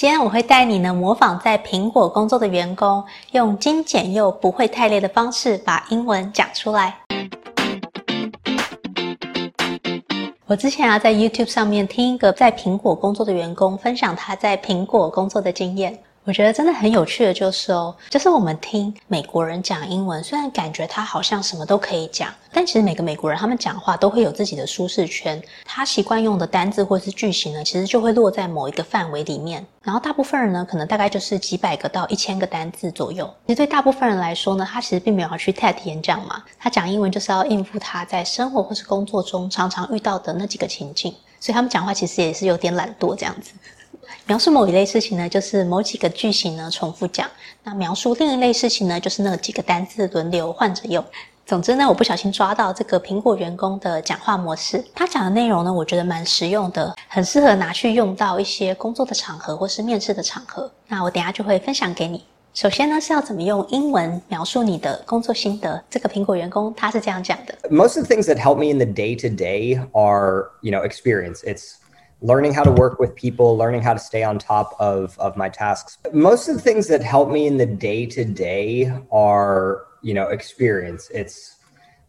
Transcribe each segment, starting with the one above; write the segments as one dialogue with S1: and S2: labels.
S1: 今天我会带你呢模仿在苹果工作的员工，用精简又不会太累的方式把英文讲出来。我之前啊在 YouTube 上面听一个在苹果工作的员工分享他在苹果工作的经验。我觉得真的很有趣的就是哦，就是我们听美国人讲英文，虽然感觉他好像什么都可以讲，但其实每个美国人他们讲话都会有自己的舒适圈，他习惯用的单字或是句型呢，其实就会落在某一个范围里面。然后大部分人呢，可能大概就是几百个到一千个单字左右。其实对大部分人来说呢，他其实并没有要去 TED 演讲嘛，他讲英文就是要应付他在生活或是工作中常常遇到的那几个情境，所以他们讲话其实也是有点懒惰这样子。描述某一类事情呢，就是某几个句型呢重复讲；那描述另一类事情呢，就是那几个单字轮流换着用。总之呢，我不小心抓到这个苹果员工的讲话模式，他讲的内容呢，我觉得蛮实用的，很适合拿去用到一些工作的场合或是面试的场合。那我等下就会分享给你。首先呢，是要怎么用英文描述你的工作心得？这个苹果员工他是这样讲的
S2: ：Most of the things that help me in the day to day are, you know, experience. It's learning how to work with people, learning how to stay on top of, of my tasks. Most of the things that help me in the day to day are, you know, experience. It's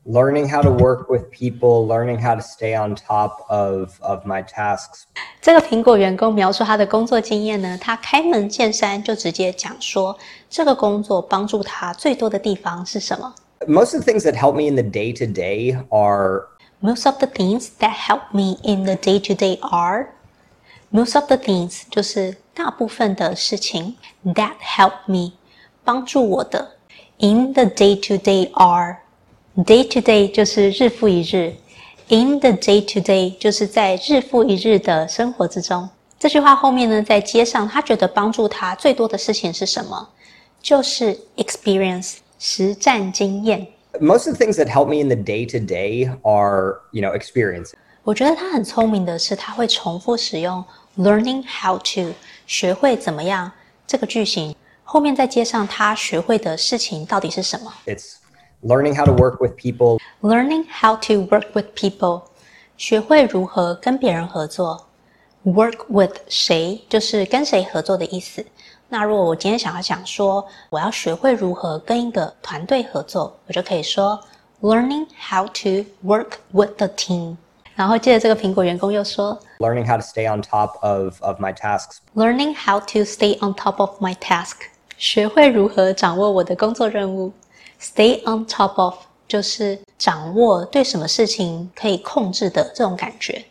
S2: learning how to work with people, learning how to stay on top of, of my tasks.
S1: 这个苹果员工描述他的工作经验呢，他开门见山就直接讲说，这个工作帮助他最多的地方是什么？
S2: Most of the things that help me in the day to day are
S1: Most of the things that help me in the day-to-day are most of the things 就是大部分的事情 that help me 帮助我的 in the day-to-day are day-to-day 就是日复一日 in the day-to-day 就是在日复一日的生活之中。这句话后面呢，在接上他觉得帮助他最多的事情是什么？就是 experience 实战经验。
S2: Most of the things that help me in the day to day are, you know, experience.
S1: 我觉得他很聪明的是，他会重复使用 learning how to 学会怎么样这个句型，后面再接上他学会的事情到底是什么。
S2: It's learning how to work with people.
S1: Learning how to work with people，学会如何跟别人合作。 Work with 谁就是跟谁合作的意思。那如果我今天想要讲说，我要学会如何跟一个团队合作，我就可以说 learning how to work with the team。然后接着这个苹果员工又说
S2: learning how to stay on top of of my tasks。
S1: learning how to stay on top of my task，学会如何掌握我的工作任务。stay on top of 就是掌握对什么事情可以控制的这种感觉。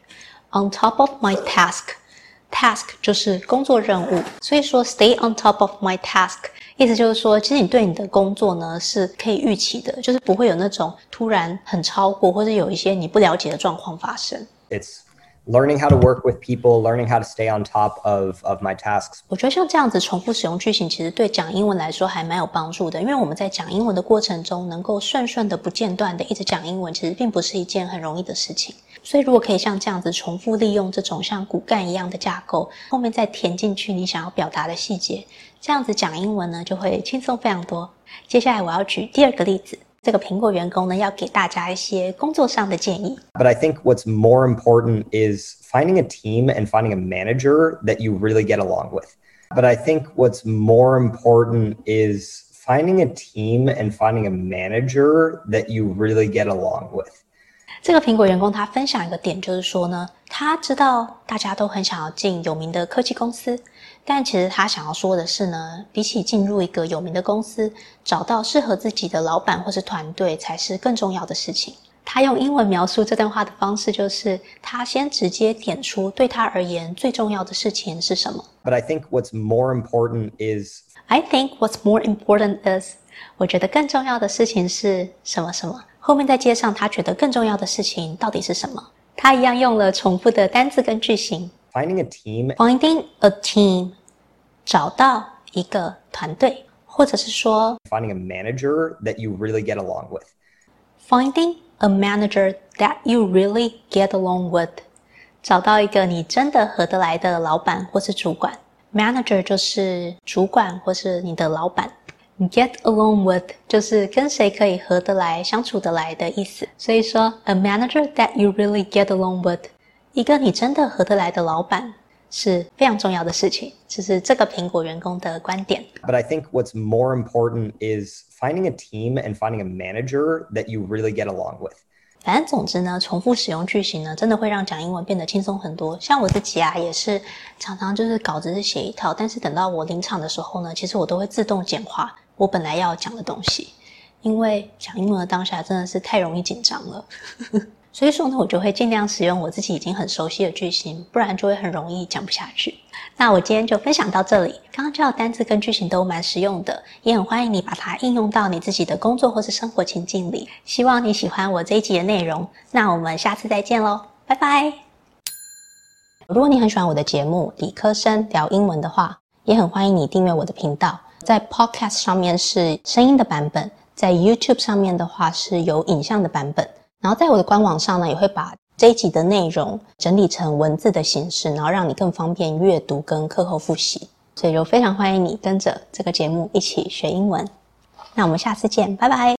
S1: On top of my task。Task 就是工作任务，所以说 stay on top of my task，意思就是说，其实你对你的工作呢是可以预期的，就是不会有那种突然很超过，或者有一些你不了解的状况发生。
S2: It's learning how to work with people, learning how to stay on top of of my tasks。
S1: 我觉得像这样子重复使用句型，其实对讲英文来说还蛮有帮助的，因为我们在讲英文的过程中，能够顺顺的不间断的一直讲英文，其实并不是一件很容易的事情。所以，如果可以像这样子重复利用这种像骨干一样的架构，后面再填进去你想要表达的细节，这样子讲英文呢就会轻松非常多。接下来我要举第二个例子，这个苹果员工呢要给大家一些工作上的建议。
S2: But I think what's more important is finding a team and finding a manager that you really get along with. But I think what's more important is finding a team and finding a manager that you really get along with.
S1: 这个苹果员工他分享一个点，就是说呢，他知道大家都很想要进有名的科技公司， 但其实他想要说的是呢，比起进入一个有名的公司，找到适合自己的老板或是团队才是更重要的事情。他用英文描述这段话的方式，就是他先直接点出对他而言最重要的事情是什么。
S2: But I think what's more important is
S1: I think what's more important is 我觉得更重要的事情是什么什么。后面再接上他觉得更重要的事情到底是什么？他一样用了重复的单字跟句型。
S2: Finding a team.
S1: Finding a team，找到一个团队，或者是说
S2: Finding a manager that you really get along with.
S1: Finding a manager that you really get along with，找到一个你真的合得来的老板或是主管。Manager 就是主管或是你的老板。Get along with 就是跟谁可以合得来、相处得来的意思。所以说，a manager that you really get along with， 一个你真的合得来的老板。是非常重要的事情，这是这个苹果员工的观点。
S2: But I think what's more important is finding a team and finding a manager that you really get along with.
S1: 反正总之呢，重复使用句型呢，真的会让讲英文变得轻松很多。像我自己啊，也是常常就是稿子是写一套，但是等到我临场的时候呢，其实我都会自动简化我本来要讲的东西，因为讲英文的当下真的是太容易紧张了。所以说呢，我就会尽量使用我自己已经很熟悉的句型，不然就会很容易讲不下去。那我今天就分享到这里。刚刚教的单字跟句型都蛮实用的，也很欢迎你把它应用到你自己的工作或是生活情境里。希望你喜欢我这一集的内容。那我们下次再见喽，拜拜。如果你很喜欢我的节目《理科生聊英文》的话，也很欢迎你订阅我的频道。在 Podcast 上面是声音的版本，在 YouTube 上面的话是有影像的版本。然后在我的官网上呢，也会把这一集的内容整理成文字的形式，然后让你更方便阅读跟课后复习。所以就非常欢迎你跟着这个节目一起学英文。那我们下次见，拜拜。